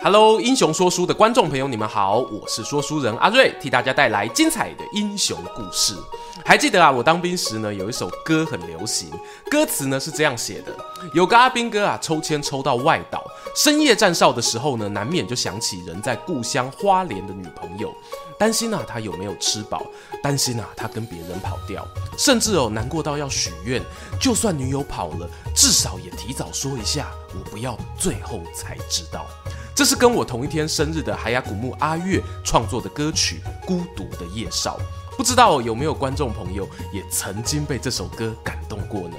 Hello，英雄说书的观众朋友，你们好，我是说书人阿瑞，替大家带来精彩的英雄故事。还记得啊，我当兵时呢，有一首歌很流行，歌词呢是这样写的：有个阿兵哥啊，抽签抽到外岛，深夜站哨的时候呢，难免就想起人在故乡花莲的女朋友，担心啊他有没有吃饱，担心啊他跟别人跑掉，甚至哦难过到要许愿，就算女友跑了，至少也提早说一下，我不要最后才知道。这是跟我同一天生日的海雅古墓阿月创作的歌曲《孤独的夜少》，不知道有没有观众朋友也曾经被这首歌感动过呢？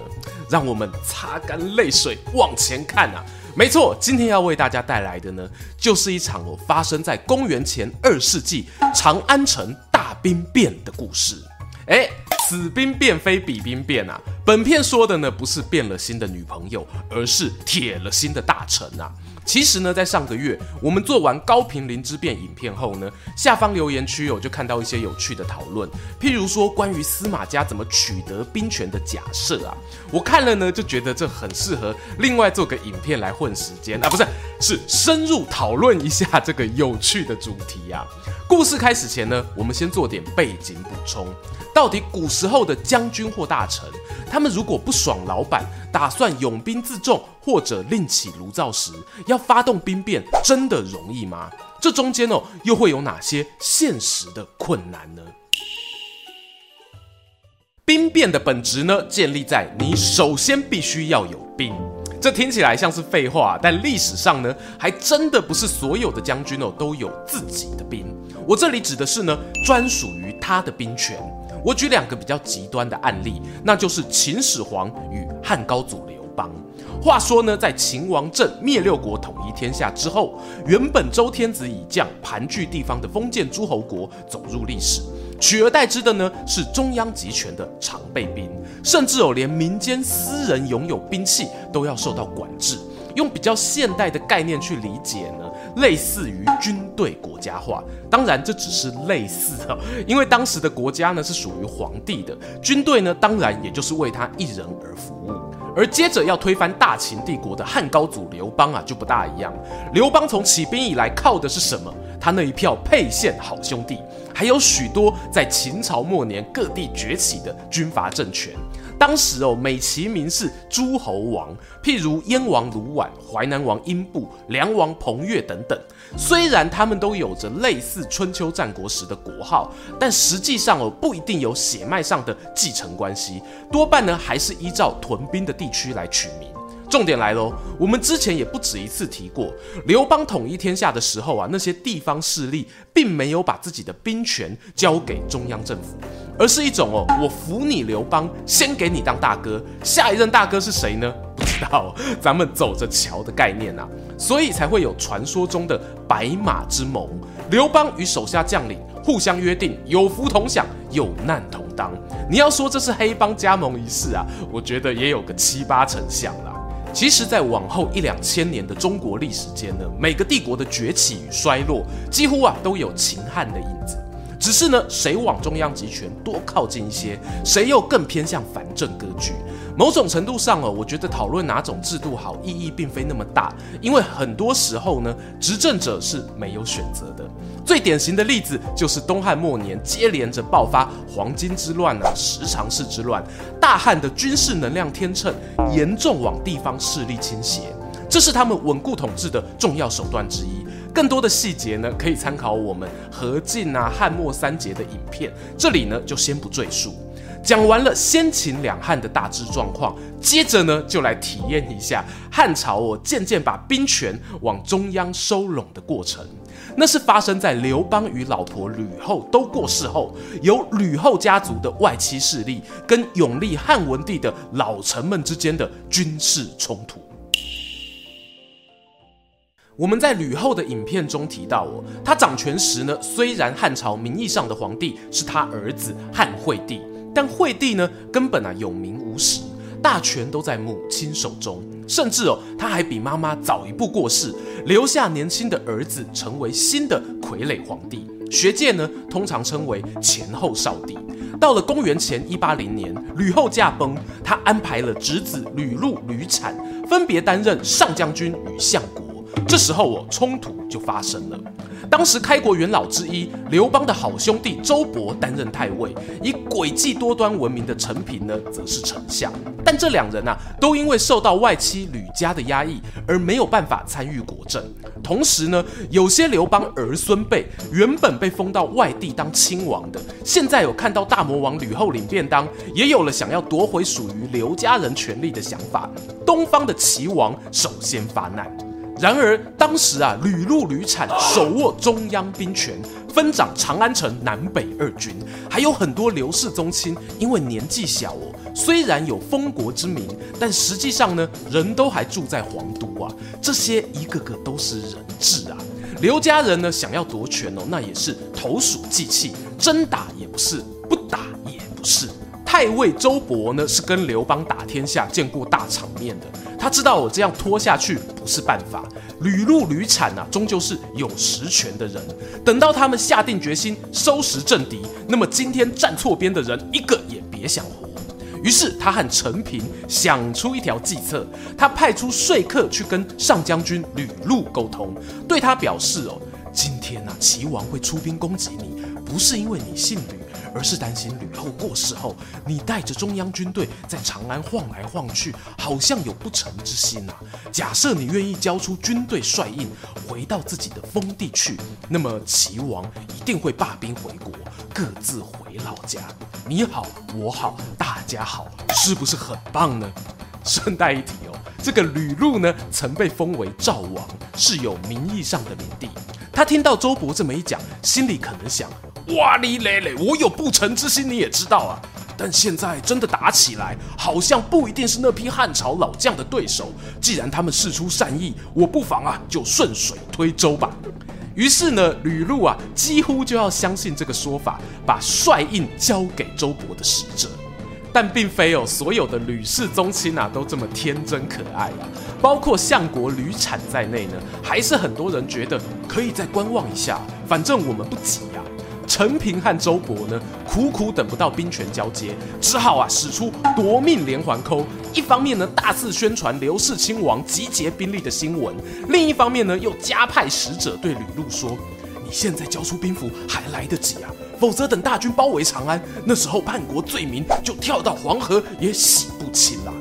让我们擦干泪水往前看啊！没错，今天要为大家带来的呢，就是一场哦发生在公元前二世纪长安城大兵变的故事。诶，此兵变非彼兵变啊！本片说的呢，不是变了心的女朋友，而是铁了心的大臣啊！其实呢，在上个月我们做完高平陵之变影片后呢，下方留言区我就看到一些有趣的讨论，譬如说关于司马家怎么取得兵权的假设啊，我看了呢就觉得这很适合另外做个影片来混时间啊，不是，是深入讨论一下这个有趣的主题啊。故事开始前呢，我们先做点背景补充，到底古时候的将军或大臣，他们如果不爽老板，打算拥兵自重或者另起炉灶时，要发动兵变，真的容易吗？这中间哦，又会有哪些现实的困难呢？兵变的本质呢，建立在你首先必须要有兵。这听起来像是废话，但历史上呢，还真的不是所有的将军哦都有自己的兵。我这里指的是呢，专属于他的兵权。我举两个比较极端的案例，那就是秦始皇与汉高祖刘邦。话说呢，在秦王政灭六国、统一天下之后，原本周天子以将盘踞地方的封建诸侯国走入历史，取而代之的呢是中央集权的常备兵，甚至有连民间私人拥有兵器都要受到管制。用比较现代的概念去理解呢，类似于军队国家化。当然，这只是类似啊，因为当时的国家呢是属于皇帝的，军队呢当然也就是为他一人而服务。而接着要推翻大秦帝国的汉高祖刘邦啊，就不大一样。刘邦从起兵以来靠的是什么？他那一票沛县好兄弟，还有许多在秦朝末年各地崛起的军阀政权。当时哦，美其名是诸侯王，譬如燕王卢绾、淮南王英布、梁王彭越等等。虽然他们都有着类似春秋战国时的国号，但实际上哦，不一定有血脉上的继承关系，多半呢还是依照屯兵的地区来取名。重点来喽，我们之前也不止一次提过，刘邦统一天下的时候啊，那些地方势力并没有把自己的兵权交给中央政府，而是一种哦，我服你刘邦，先给你当大哥，下一任大哥是谁呢？不知道，咱们走着瞧的概念啊，所以才会有传说中的白马之盟，刘邦与手下将领互相约定，有福同享，有难同当。你要说这是黑帮加盟仪式啊，我觉得也有个七八成像了。其实，在往后一两千年的中国历史间呢，每个帝国的崛起与衰落，几乎啊都有秦汉的影子。只是呢，谁往中央集权多靠近一些，谁又更偏向反政格局。某种程度上哦，我觉得讨论哪种制度好，意义并非那么大，因为很多时候呢，执政者是没有选择的。最典型的例子就是东汉末年接连着爆发黄巾之乱啊、十常侍之乱，大汉的军事能量天秤严重往地方势力倾斜，这是他们稳固统治的重要手段之一。更多的细节呢，可以参考我们何进啊、汉末三杰的影片，这里呢就先不赘述。讲完了先秦两汉的大致状况，接着呢就来体验一下汉朝我渐渐把兵权往中央收拢的过程。那是发生在刘邦与老婆吕后都过世后，由吕后家族的外戚势力跟拥立汉文帝的老臣们之间的军事冲突。我们在吕后的影片中提到哦，他掌权时呢，虽然汉朝名义上的皇帝是他儿子汉惠帝。但惠帝呢，根本啊有名无实，大权都在母亲手中，甚至哦，他还比妈妈早一步过世，留下年轻的儿子成为新的傀儡皇帝。学界呢，通常称为前后少帝。到了公元前一八零年，吕后驾崩，他安排了侄子吕禄、吕产分别担任上将军与相国。这时候哦，冲突就发生了。当时开国元老之一刘邦的好兄弟周勃担任太尉，以诡计多端闻名的陈平呢，则是丞相。但这两人啊，都因为受到外戚吕家的压抑，而没有办法参与国政。同时呢，有些刘邦儿孙辈原本被封到外地当亲王的，现在有看到大魔王吕后领便当，也有了想要夺回属于刘家人权力的想法。东方的齐王首先发难。然而，当时啊，吕禄、吕产手握中央兵权，分掌长安城南北二军，还有很多刘氏宗亲，因为年纪小哦，虽然有封国之名，但实际上呢，人都还住在皇都啊。这些一个个都是人质啊。刘家人呢，想要夺权哦，那也是投鼠忌器，真打也不是，不打也不是。太尉周勃呢，是跟刘邦打天下，见过大场面的。他知道我这样拖下去不是办法。吕禄、吕产啊，终究是有实权的人。等到他们下定决心收拾政敌，那么今天站错边的人一个也别想活。于是他和陈平想出一条计策，他派出说客去跟上将军吕禄沟通，对他表示：哦，今天啊，齐王会出兵攻击你，不是因为你姓吕。而是担心吕后过世后，你带着中央军队在长安晃来晃去，好像有不臣之心啊。假设你愿意交出军队帅印，回到自己的封地去，那么齐王一定会罢兵回国，各自回老家。你好，我好，大家好，是不是很棒呢？顺带一提哦，这个吕禄呢，曾被封为赵王，是有名义上的领地。他听到周勃这么一讲，心里可能想。哇哩咧咧，我有不臣之心，你也知道啊。但现在真的打起来，好像不一定是那批汉朝老将的对手。既然他们事出善意，我不妨啊，就顺水推舟吧。于是呢，吕禄啊，几乎就要相信这个说法，把帅印交给周勃的使者。但并非有所有的吕氏宗亲啊，都这么天真可爱啊。包括相国吕产在内呢，还是很多人觉得可以再观望一下，反正我们不急啊。陈平和周勃呢，苦苦等不到兵权交接，只好啊使出夺命连环扣。一方面呢，大肆宣传刘氏亲王集结兵力的新闻；另一方面呢，又加派使者对吕禄说：“你现在交出兵符还来得及啊，否则等大军包围长安，那时候叛国罪名就跳到黄河也洗不清了。”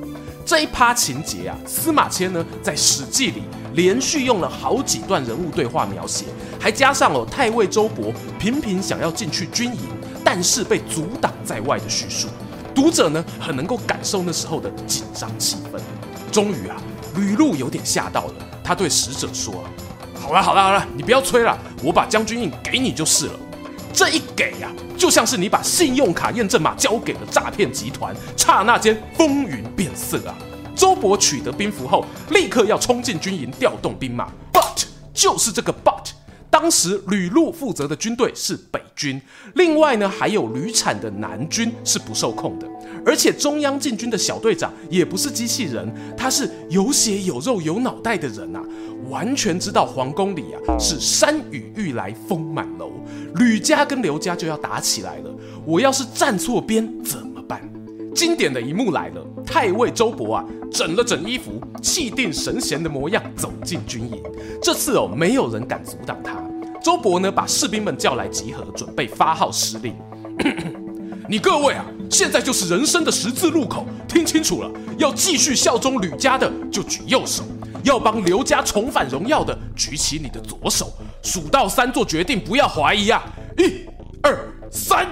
这一趴情节啊，司马迁呢在《史记》里连续用了好几段人物对话描写，还加上了太尉周勃频频想要进去军营，但是被阻挡在外的叙述。读者呢很能够感受那时候的紧张气氛。终于啊，吕禄有点吓到了，他对使者说：“好了好了好了，你不要催了，我把将军印给你就是了。”这一给啊，就像是你把信用卡验证码交给了诈骗集团，刹那间风云变色啊！周勃取得兵符后，立刻要冲进军营调动兵马，but 就是这个 but，当时吕禄负责的军队是北军，另外呢还有吕产的南军是不受控的，而且中央禁军的小队长也不是机器人，他是有血有肉有脑袋的人啊，完全知道皇宫里啊是山雨欲来风满楼。吕家跟刘家就要打起来了，我要是站错边怎么办？经典的一幕来了，太尉周勃啊，整了整衣服，气定神闲的模样走进军营。这次哦，没有人敢阻挡他。周勃呢，把士兵们叫来集合，准备发号施令。你各位啊，现在就是人生的十字路口，听清楚了，要继续效忠吕家的就举右手，要帮刘家重返荣耀的举起你的左手。数到三做决定，不要怀疑啊！一、二、三。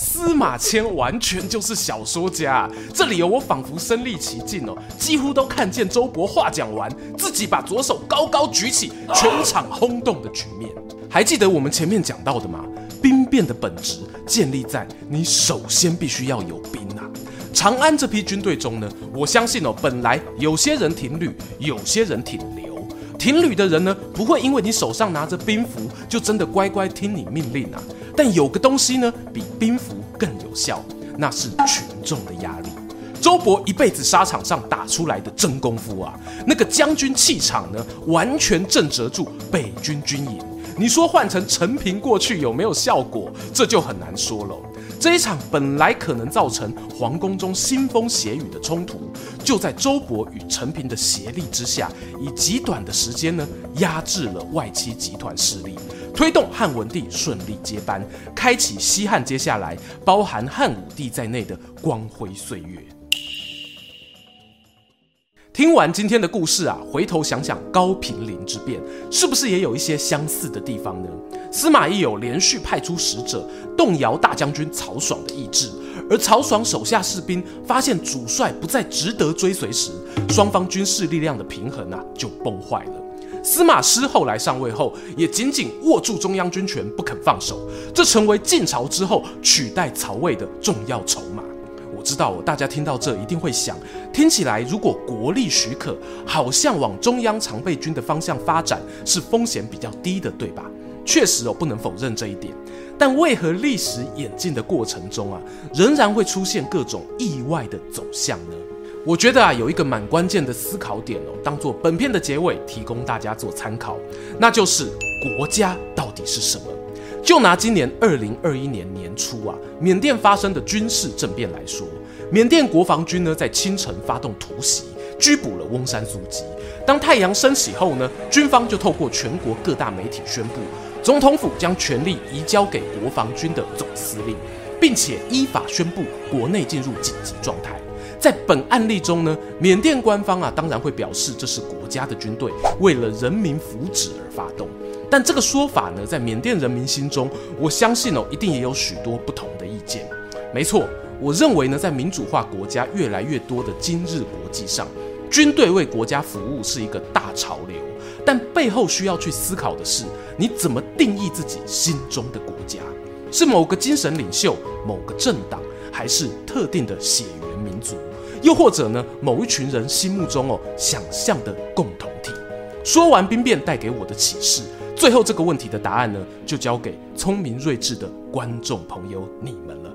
司马迁完全就是小说家，这里有我仿佛身历其境哦，几乎都看见周勃话讲完，自己把左手高高举起，全场轰动的局面。还记得我们前面讲到的吗？兵变的本质建立在你首先必须要有兵啊。长安这批军队中呢，我相信哦，本来有些人挺吕，有些人挺刘。挺吕的人呢，不会因为你手上拿着兵符，就真的乖乖听你命令啊。但有个东西呢，比兵符更有效，那是群众的压力。周勃一辈子沙场上打出来的真功夫啊，那个将军气场呢，完全震慑住北军军营。你说换成陈平过去有没有效果？这就很难说了。这一场本来可能造成皇宫中腥风血雨的冲突，就在周勃与陈平的协力之下，以极短的时间呢，压制了外戚集团势力，推动汉文帝顺利接班，开启西汉接下来包含汉武帝在内的光辉岁月。听完今天的故事啊，回头想想高平陵之变，是不是也有一些相似的地方呢？司马懿有连续派出使者动摇大将军曹爽的意志，而曹爽手下士兵发现主帅不再值得追随时，双方军事力量的平衡啊就崩坏了。司马师后来上位后，也紧紧握住中央军权不肯放手，这成为晋朝之后取代曹魏的重要筹码。我知道大家听到这一定会想，听起来如果国力许可，好像往中央常备军的方向发展是风险比较低的，对吧？确实哦，不能否认这一点。但为何历史演进的过程中啊，仍然会出现各种意外的走向呢？我觉得啊，有一个蛮关键的思考点哦，当做本片的结尾，提供大家做参考，那就是国家到底是什么？就拿今年二零二一年年初啊，缅甸发生的军事政变来说，缅甸国防军呢在清晨发动突袭，拘捕了翁山苏姬。当太阳升起后呢，军方就透过全国各大媒体宣布。总统府将权力移交给国防军的总司令，并且依法宣布国内进入紧急状态。在本案例中呢，缅甸官方啊当然会表示这是国家的军队为了人民福祉而发动，但这个说法呢，在缅甸人民心中，我相信哦，一定也有许多不同的意见。没错，我认为呢，在民主化国家越来越多的今日国际上，军队为国家服务是一个大潮流。但背后需要去思考的是，你怎么定义自己心中的国家？是某个精神领袖、某个政党，还是特定的血缘？又或者呢，某一群人心目中哦想象的共同体？说完兵变带给我的启示，最后这个问题的答案呢，就交给聪明睿智的观众朋友你们了。